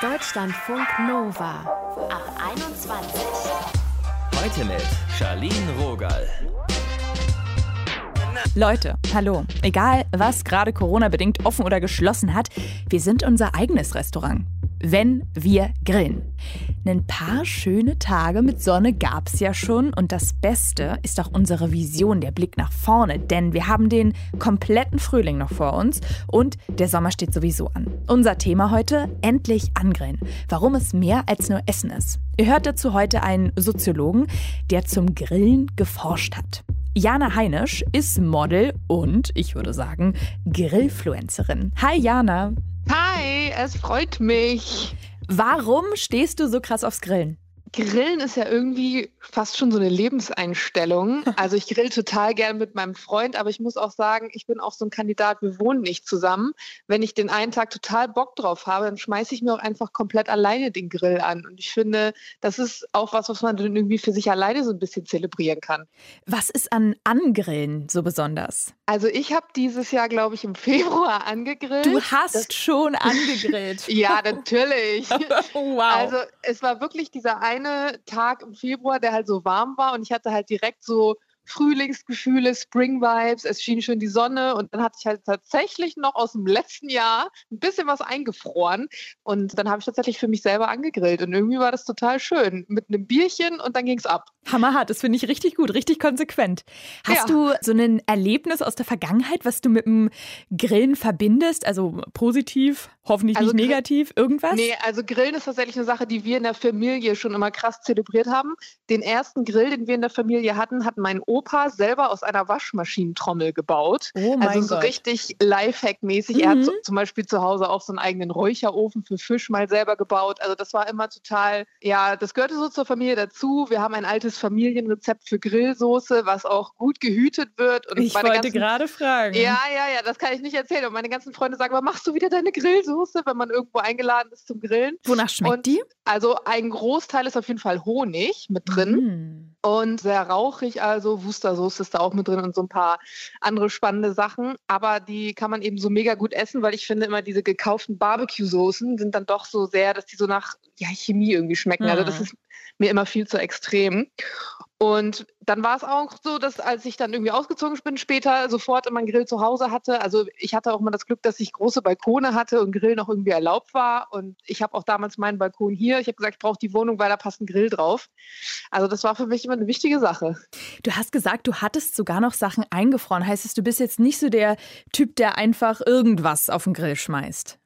Deutschlandfunk Nova ab 21. Heute mit Charlene Rogal. Leute, hallo. Egal, was gerade Corona-bedingt offen oder geschlossen hat, wir sind unser eigenes Restaurant. Wenn wir grillen. Ein paar schöne Tage mit Sonne gab's ja schon und das Beste ist auch unsere Vision, der Blick nach vorne, denn wir haben den kompletten Frühling noch vor uns und der Sommer steht sowieso an. Unser Thema heute, endlich angrillen. Warum es mehr als nur Essen ist. Ihr hört dazu heute einen Soziologen, der zum Grillen geforscht hat. Jana Heinisch ist Model und, ich würde sagen, Grillfluencerin. Hi Jana. Hi, es freut mich. Warum stehst du so krass aufs Grillen? Grillen ist ja irgendwie fast schon so eine Lebenseinstellung. Also ich grill total gern mit meinem Freund, aber ich muss auch sagen, ich bin auch so ein Kandidat, wir wohnen nicht zusammen. Wenn ich den einen Tag total Bock drauf habe, dann schmeiße ich mir auch einfach komplett alleine den Grill an. Und ich finde, das ist auch was, was man dann irgendwie für sich alleine so ein bisschen zelebrieren kann. Was ist an Angrillen so besonders? Also ich habe dieses Jahr, glaube ich, im Februar angegrillt. Du hast das schon angegrillt. ja, natürlich. wow. Also es war wirklich dieser eine Tag im Februar, der halt so warm war und ich hatte halt direkt so Frühlingsgefühle, Spring Vibes, es schien schön die Sonne und dann hatte ich halt tatsächlich noch aus dem letzten Jahr ein bisschen was eingefroren und dann habe ich tatsächlich für mich selber angegrillt und irgendwie war das total schön mit einem Bierchen und dann ging es ab. Hammerhart, das finde ich richtig gut, richtig konsequent. Hast Ja. du so ein Erlebnis aus der Vergangenheit, was du mit dem Grillen verbindest? Also positiv, hoffentlich Also nicht negativ, irgendwas? Nee, also Grillen ist tatsächlich eine Sache, die wir in der Familie schon immer krass zelebriert haben. Den ersten Grill, den wir in der Familie hatten, hat mein Opa selber aus einer Waschmaschinentrommel gebaut. Oh mein also so Gott. richtig Lifehack-mäßig. Er hat Mhm. so, zum Beispiel zu Hause auch so einen eigenen Räucherofen für Fisch mal selber gebaut. Also das war immer total, ja, das gehörte so zur Familie dazu. Wir haben ein altes Familienrezept für Grillsoße, was auch gut gehütet wird. Und Ich wollte ganzen- gerade fragen. ja, ja, ja, das kann ich nicht erzählen. Und meine ganzen Freunde sagen, aber machst du wieder deine Grillsoße, wenn man irgendwo eingeladen ist zum Grillen? Wonach schmeckt Und die? Also ein Großteil ist auf jeden Fall Honig mit drin Mm. Und sehr rauchig, also Wustersoße ist da auch mit drin und so ein paar andere spannende Sachen. Aber die kann man eben so mega gut essen, weil ich finde immer diese gekauften Barbecue-Soßen sind dann doch so sehr, dass die so nach ja, Chemie irgendwie schmecken. Also das Mhm. ist mir immer viel zu extrem. Und dann war es auch so, dass als ich dann irgendwie ausgezogen bin, später sofort immer einen Grill zu Hause hatte. Also ich hatte auch mal das Glück, dass ich große Balkone hatte und Grill noch irgendwie erlaubt war. Und ich habe auch damals meinen Balkon hier. Ich habe gesagt, ich brauche die Wohnung, weil da passt ein Grill drauf. Also das war für mich immer eine wichtige Sache. Du hast gesagt, du hattest sogar noch Sachen eingefroren. Heißt es, du bist jetzt nicht so der Typ, der einfach irgendwas auf den Grill schmeißt?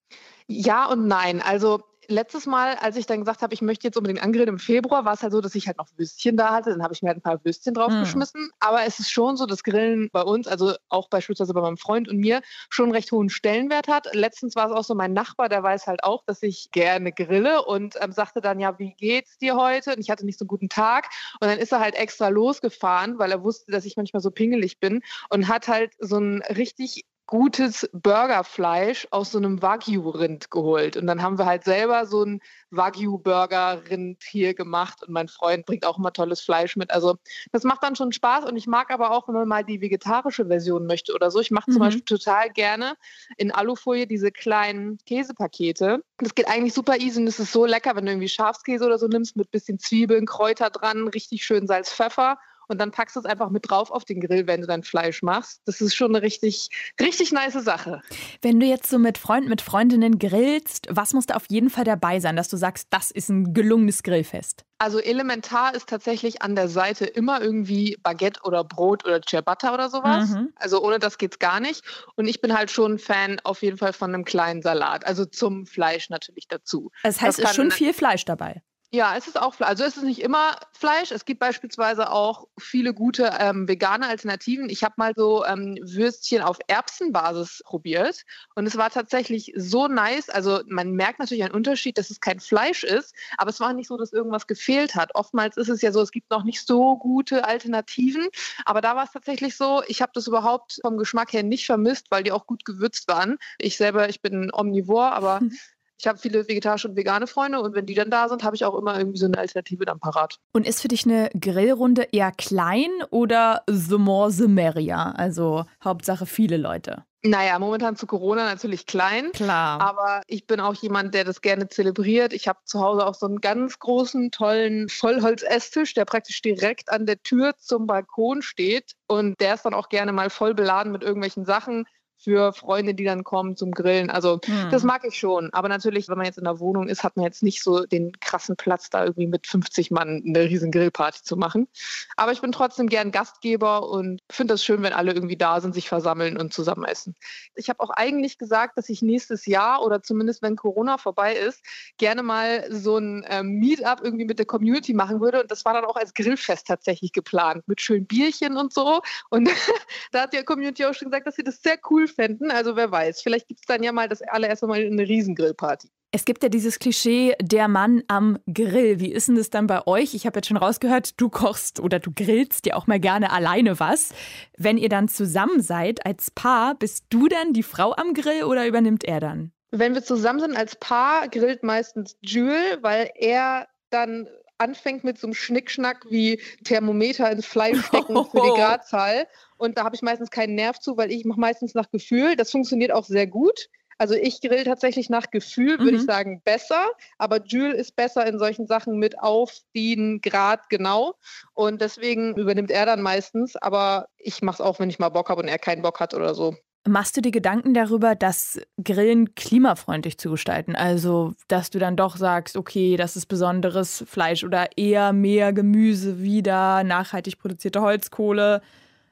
Ja und nein. Also letztes Mal, als ich dann gesagt habe, ich möchte jetzt unbedingt angrillen im Februar, war es halt so, dass ich halt noch Würstchen da hatte. Dann habe ich mir halt ein paar Würstchen draufgeschmissen. Aber es ist schon so, dass Grillen bei uns, also auch beispielsweise bei meinem Freund und mir, schon einen recht hohen Stellenwert hat. Letztens war es auch so, mein Nachbar, der weiß halt auch, dass ich gerne grille und ähm, sagte dann, ja, wie geht's dir heute? Und ich hatte nicht so einen guten Tag. Und dann ist er halt extra losgefahren, weil er wusste, dass ich manchmal so pingelig bin und hat halt so ein richtig gutes Burgerfleisch aus so einem Wagyu-Rind geholt. Und dann haben wir halt selber so ein Wagyu-Burger-Rind hier gemacht. Und mein Freund bringt auch immer tolles Fleisch mit. Also das macht dann schon Spaß. Und ich mag aber auch, wenn man mal die vegetarische Version möchte oder so. Ich mache zum Mhm. Beispiel total gerne in Alufolie diese kleinen Käsepakete. Das geht eigentlich super easy und es ist so lecker, wenn du irgendwie Schafskäse oder so nimmst mit bisschen Zwiebeln, Kräuter dran, richtig schön Salz, Pfeffer und dann packst du es einfach mit drauf auf den Grill, wenn du dein Fleisch machst. Das ist schon eine richtig, richtig nice Sache. Wenn du jetzt so mit Freunden, mit Freundinnen grillst, was muss da auf jeden Fall dabei sein, dass du sagst, das ist ein gelungenes Grillfest? Also elementar ist tatsächlich an der Seite immer irgendwie Baguette oder Brot oder Ciabatta oder sowas. Mhm. Also ohne das geht's gar nicht. Und ich bin halt schon ein Fan auf jeden Fall von einem kleinen Salat. Also zum Fleisch natürlich dazu. Das heißt, es ist schon viel Fleisch dabei. Ja, es ist auch Fleisch. Also es ist nicht immer Fleisch. Es gibt beispielsweise auch viele gute ähm, vegane Alternativen. Ich habe mal so ähm, Würstchen auf Erbsenbasis probiert und es war tatsächlich so nice. Also man merkt natürlich einen Unterschied, dass es kein Fleisch ist, aber es war nicht so, dass irgendwas gefehlt hat. Oftmals ist es ja so, es gibt noch nicht so gute Alternativen, aber da war es tatsächlich so, ich habe das überhaupt vom Geschmack her nicht vermisst, weil die auch gut gewürzt waren. Ich selber, ich bin Omnivor, aber ich habe viele vegetarische und vegane Freunde und wenn die dann da sind, habe ich auch immer irgendwie so eine Alternative dann parat. Und ist für dich eine Grillrunde eher klein oder the more the merrier? Also Hauptsache viele Leute. Naja, momentan zu Corona natürlich klein. Klar. Aber ich bin auch jemand, der das gerne zelebriert. Ich habe zu Hause auch so einen ganz großen, tollen Vollholz-Esstisch, der praktisch direkt an der Tür zum Balkon steht. Und der ist dann auch gerne mal voll beladen mit irgendwelchen Sachen für Freunde, die dann kommen zum Grillen. Also hm. das mag ich schon. Aber natürlich, wenn man jetzt in der Wohnung ist, hat man jetzt nicht so den krassen Platz, da irgendwie mit 50 Mann eine riesen Grillparty zu machen. Aber ich bin trotzdem gern Gastgeber und finde es schön, wenn alle irgendwie da sind, sich versammeln und zusammen essen. Ich habe auch eigentlich gesagt, dass ich nächstes Jahr oder zumindest wenn Corona vorbei ist, gerne mal so ein äh, Meetup irgendwie mit der Community machen würde. Und das war dann auch als Grillfest tatsächlich geplant, mit schönen Bierchen und so. Und da hat die Community auch schon gesagt, dass sie das sehr cool fänden. Also wer weiß, vielleicht gibt es dann ja mal das allererste Mal eine Riesengrillparty. Es gibt ja dieses Klischee, der Mann am Grill. Wie ist denn das dann bei euch? Ich habe jetzt schon rausgehört, du kochst oder du grillst dir auch mal gerne alleine was. Wenn ihr dann zusammen seid als Paar, bist du dann die Frau am Grill oder übernimmt er dann? Wenn wir zusammen sind als Paar, grillt meistens Jules, weil er dann anfängt mit so einem Schnickschnack wie Thermometer ins Fleisch stecken oh. für die Gradzahl. Und da habe ich meistens keinen Nerv zu, weil ich mache meistens nach Gefühl. Das funktioniert auch sehr gut. Also ich grill tatsächlich nach Gefühl, würde mhm. ich sagen, besser. Aber Jules ist besser in solchen Sachen mit auf den Grad genau. Und deswegen übernimmt er dann meistens. Aber ich mache es auch, wenn ich mal Bock habe und er keinen Bock hat oder so. Machst du dir Gedanken darüber, das Grillen klimafreundlich zu gestalten? Also, dass du dann doch sagst, okay, das ist besonderes Fleisch oder eher mehr Gemüse wieder, nachhaltig produzierte Holzkohle.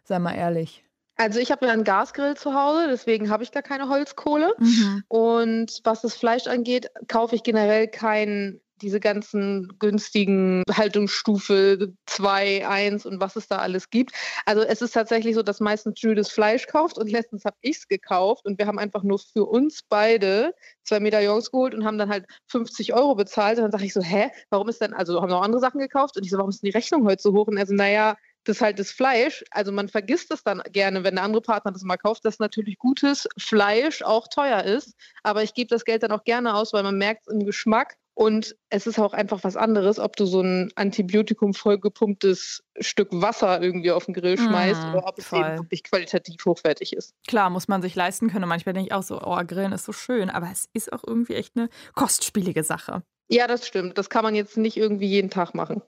Sei mal ehrlich. Also ich habe ja einen Gasgrill zu Hause, deswegen habe ich gar keine Holzkohle. Mhm. Und was das Fleisch angeht, kaufe ich generell kein diese ganzen günstigen Haltungsstufe 2, 1 und was es da alles gibt. Also es ist tatsächlich so, dass meistens Jules Fleisch kauft und letztens habe ich es gekauft und wir haben einfach nur für uns beide zwei Medaillons geholt und haben dann halt 50 Euro bezahlt. Und dann sage ich so, hä, warum ist denn, also haben noch andere Sachen gekauft und ich so, warum ist denn die Rechnung heute so hoch? Und er so, naja, das ist halt das Fleisch. Also man vergisst es dann gerne, wenn der andere Partner das mal kauft, dass natürlich gutes Fleisch auch teuer ist. Aber ich gebe das Geld dann auch gerne aus, weil man merkt es im Geschmack. Und es ist auch einfach was anderes, ob du so ein Antibiotikum vollgepumptes Stück Wasser irgendwie auf den Grill schmeißt mmh, oder ob es voll. eben wirklich qualitativ hochwertig ist. Klar, muss man sich leisten können. Und manchmal denke ich auch so, oh, Grillen ist so schön, aber es ist auch irgendwie echt eine kostspielige Sache. Ja, das stimmt. Das kann man jetzt nicht irgendwie jeden Tag machen.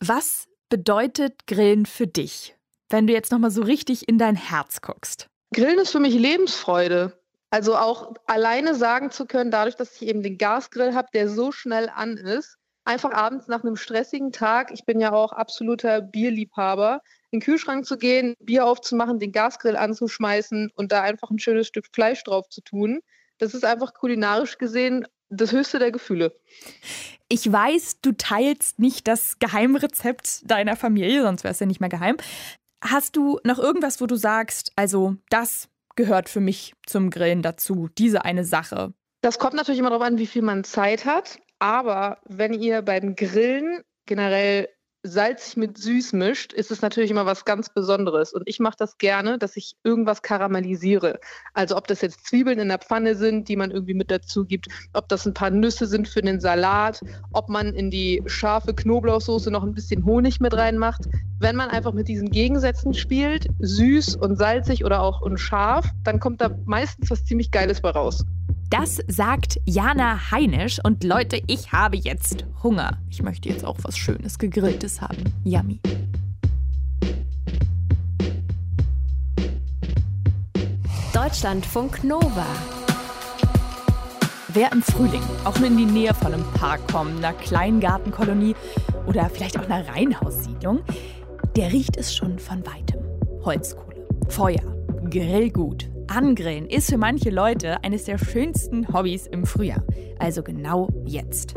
Was bedeutet Grillen für dich, wenn du jetzt noch mal so richtig in dein Herz guckst? Grillen ist für mich Lebensfreude. Also auch alleine sagen zu können, dadurch, dass ich eben den Gasgrill habe, der so schnell an ist, einfach abends nach einem stressigen Tag, ich bin ja auch absoluter Bierliebhaber, in den Kühlschrank zu gehen, Bier aufzumachen, den Gasgrill anzuschmeißen und da einfach ein schönes Stück Fleisch drauf zu tun. Das ist einfach kulinarisch gesehen das höchste der Gefühle. Ich weiß, du teilst nicht das Geheimrezept deiner Familie, sonst wäre es ja nicht mehr geheim. Hast du noch irgendwas, wo du sagst, also das gehört für mich zum Grillen dazu, diese eine Sache? Das kommt natürlich immer darauf an, wie viel man Zeit hat. Aber wenn ihr beim Grillen generell salzig mit süß mischt, ist es natürlich immer was ganz Besonderes. Und ich mache das gerne, dass ich irgendwas karamellisiere. Also ob das jetzt Zwiebeln in der Pfanne sind, die man irgendwie mit dazu gibt, ob das ein paar Nüsse sind für den Salat, ob man in die scharfe Knoblauchsoße noch ein bisschen Honig mit reinmacht. Wenn man einfach mit diesen Gegensätzen spielt, süß und salzig oder auch und scharf, dann kommt da meistens was ziemlich Geiles bei raus. Das sagt Jana Heinisch. Und Leute, ich habe jetzt Hunger. Ich möchte jetzt auch was Schönes Gegrilltes haben. Yummy. Deutschlandfunk Nova. Wer im Frühling auch nur in die Nähe von einem Park kommt, einer Kleingartenkolonie oder vielleicht auch einer Reihenhaussiedlung, der riecht es schon von weitem. Holzkohle, Feuer, Grillgut, Angrillen ist für manche Leute eines der schönsten Hobbys im Frühjahr, also genau jetzt.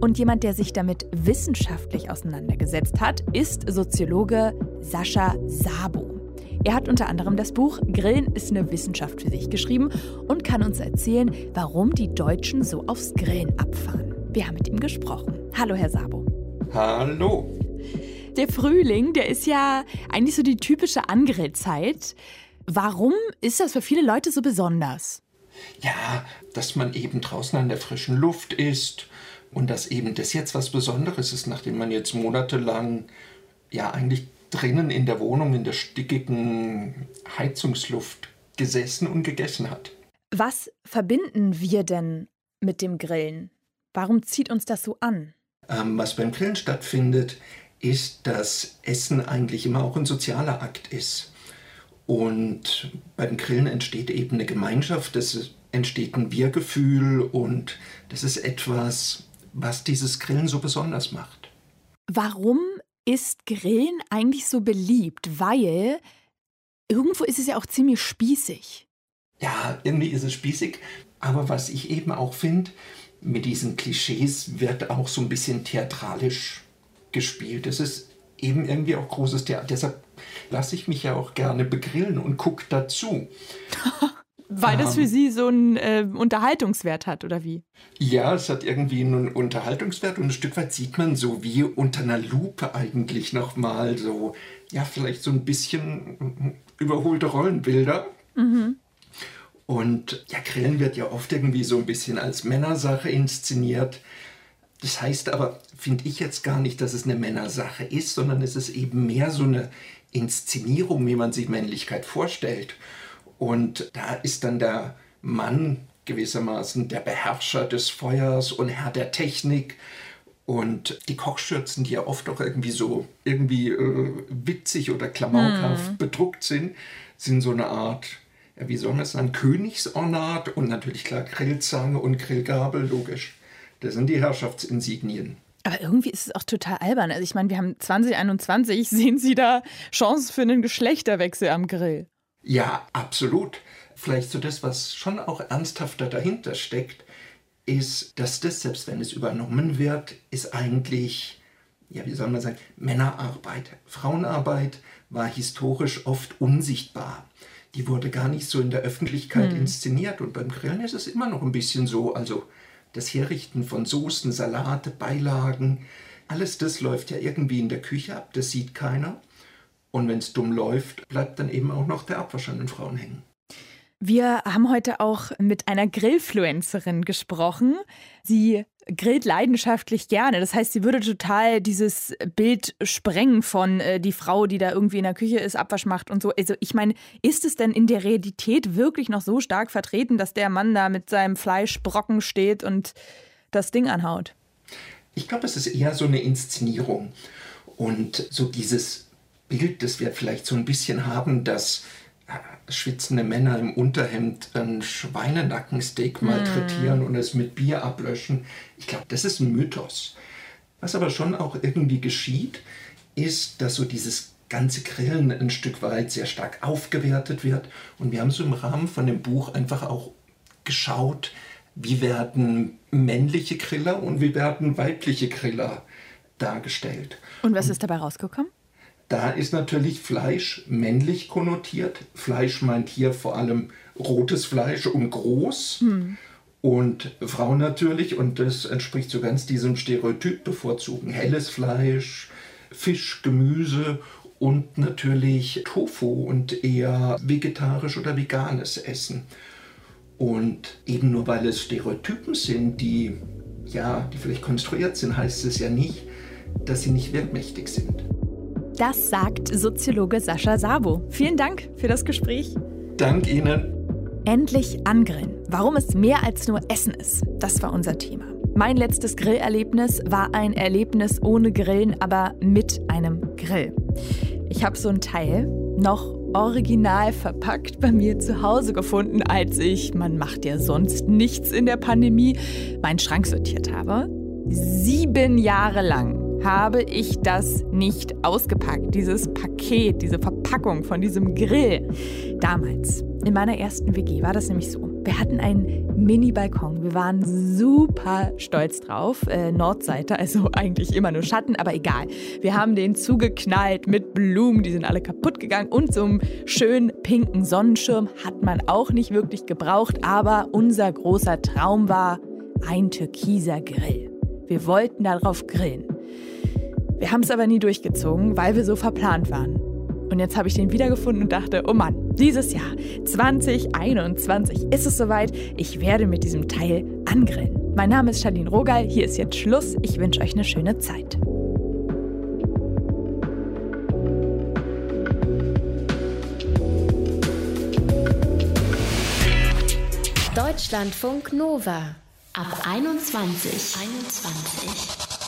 Und jemand, der sich damit wissenschaftlich auseinandergesetzt hat, ist Soziologe Sascha Sabo. Er hat unter anderem das Buch Grillen ist eine Wissenschaft für sich geschrieben und kann uns erzählen, warum die Deutschen so aufs Grillen abfahren. Wir haben mit ihm gesprochen. Hallo, Herr Sabo. Hallo. Der Frühling, der ist ja eigentlich so die typische Angrillzeit. Warum ist das für viele Leute so besonders? Ja, dass man eben draußen an der frischen Luft ist und dass eben das jetzt was Besonderes ist, nachdem man jetzt monatelang ja eigentlich drinnen in der Wohnung in der stickigen Heizungsluft gesessen und gegessen hat. Was verbinden wir denn mit dem Grillen? Warum zieht uns das so an? Ähm, was beim Grillen stattfindet, ist, dass Essen eigentlich immer auch ein sozialer Akt ist. Und beim Grillen entsteht eben eine Gemeinschaft, es entsteht ein Wir-Gefühl und das ist etwas, was dieses Grillen so besonders macht. Warum ist Grillen eigentlich so beliebt? Weil irgendwo ist es ja auch ziemlich spießig. Ja, irgendwie ist es spießig, aber was ich eben auch finde, mit diesen Klischees wird auch so ein bisschen theatralisch gespielt. Es ist eben irgendwie auch großes Theater. Deshalb lasse ich mich ja auch gerne begrillen und gucke dazu. Weil das für ähm. Sie so einen äh, Unterhaltungswert hat, oder wie? Ja, es hat irgendwie einen Unterhaltungswert und ein Stück weit sieht man so wie unter einer Lupe eigentlich nochmal so, ja, vielleicht so ein bisschen überholte Rollenbilder. Mhm. Und ja, Grillen wird ja oft irgendwie so ein bisschen als Männersache inszeniert. Das heißt aber, finde ich jetzt gar nicht, dass es eine Männersache ist, sondern es ist eben mehr so eine Inszenierung, wie man sich Männlichkeit vorstellt. Und da ist dann der Mann gewissermaßen der Beherrscher des Feuers und Herr der Technik. Und die Kochschürzen, die ja oft auch irgendwie so irgendwie äh, witzig oder klamaukhaft hm. bedruckt sind, sind so eine Art ja, wie soll man es sagen, Königsornat und natürlich klar Grillzange und Grillgabel, logisch. Das sind die Herrschaftsinsignien. Aber irgendwie ist es auch total albern. Also ich meine, wir haben 2021, sehen Sie da Chancen für einen Geschlechterwechsel am Grill? Ja, absolut. Vielleicht so das, was schon auch ernsthafter dahinter steckt, ist, dass das, selbst wenn es übernommen wird, ist eigentlich, ja, wie soll man sagen, Männerarbeit. Frauenarbeit war historisch oft unsichtbar die wurde gar nicht so in der Öffentlichkeit hm. inszeniert. Und beim Grillen ist es immer noch ein bisschen so. Also das Herrichten von Soßen, Salate, Beilagen, alles das läuft ja irgendwie in der Küche ab, das sieht keiner. Und wenn es dumm läuft, bleibt dann eben auch noch der Abwasch an den Frauen hängen. Wir haben heute auch mit einer Grillfluencerin gesprochen. Sie grillt leidenschaftlich gerne. Das heißt, sie würde total dieses Bild sprengen von äh, die Frau, die da irgendwie in der Küche ist, Abwasch macht und so. Also ich meine, ist es denn in der Realität wirklich noch so stark vertreten, dass der Mann da mit seinem Fleischbrocken steht und das Ding anhaut? Ich glaube, es ist eher so eine Inszenierung. Und so dieses Bild, das wir vielleicht so ein bisschen haben, dass schwitzende Männer im Unterhemd ein Schweinenackensteak mm. malträtieren und es mit Bier ablöschen. Ich glaube, das ist ein Mythos. Was aber schon auch irgendwie geschieht, ist, dass so dieses ganze Grillen ein Stück weit sehr stark aufgewertet wird. Und wir haben so im Rahmen von dem Buch einfach auch geschaut, wie werden männliche Griller und wie werden weibliche Griller dargestellt. Und was ist dabei rausgekommen? Da ist natürlich Fleisch männlich konnotiert. Fleisch meint hier vor allem rotes Fleisch und groß. Hm. Und Frauen natürlich, und das entspricht so ganz diesem Stereotyp, bevorzugen helles Fleisch, Fisch, Gemüse und natürlich Tofu und eher vegetarisch oder veganes Essen. Und eben nur weil es Stereotypen sind, die ja, die vielleicht konstruiert sind, heißt es ja nicht, dass sie nicht wirkmächtig sind. Das sagt Soziologe Sascha Sabo. Vielen Dank für das Gespräch. Dank Ihnen. Endlich angrillen. Warum es mehr als nur Essen ist, das war unser Thema. Mein letztes Grillerlebnis war ein Erlebnis ohne Grillen, aber mit einem Grill. Ich habe so ein Teil noch original verpackt bei mir zu Hause gefunden, als ich, man macht ja sonst nichts in der Pandemie, meinen Schrank sortiert habe. Sieben Jahre lang habe ich das nicht ausgepackt. Dieses Paket, diese Verpackung von diesem Grill. Damals, in meiner ersten WG, war das nämlich so. Wir hatten einen Mini-Balkon. Wir waren super stolz drauf. Äh, Nordseite, also eigentlich immer nur Schatten, aber egal. Wir haben den zugeknallt mit Blumen, die sind alle kaputt gegangen. Und so einen schönen pinken Sonnenschirm hat man auch nicht wirklich gebraucht. Aber unser großer Traum war ein türkiser Grill. Wir wollten darauf grillen. Wir haben es aber nie durchgezogen, weil wir so verplant waren. Und jetzt habe ich den wiedergefunden und dachte, oh Mann, dieses Jahr 2021 ist es soweit. Ich werde mit diesem Teil angrillen. Mein Name ist Charlene Rogal. Hier ist jetzt Schluss. Ich wünsche euch eine schöne Zeit. Deutschlandfunk Nova ab 21. 21.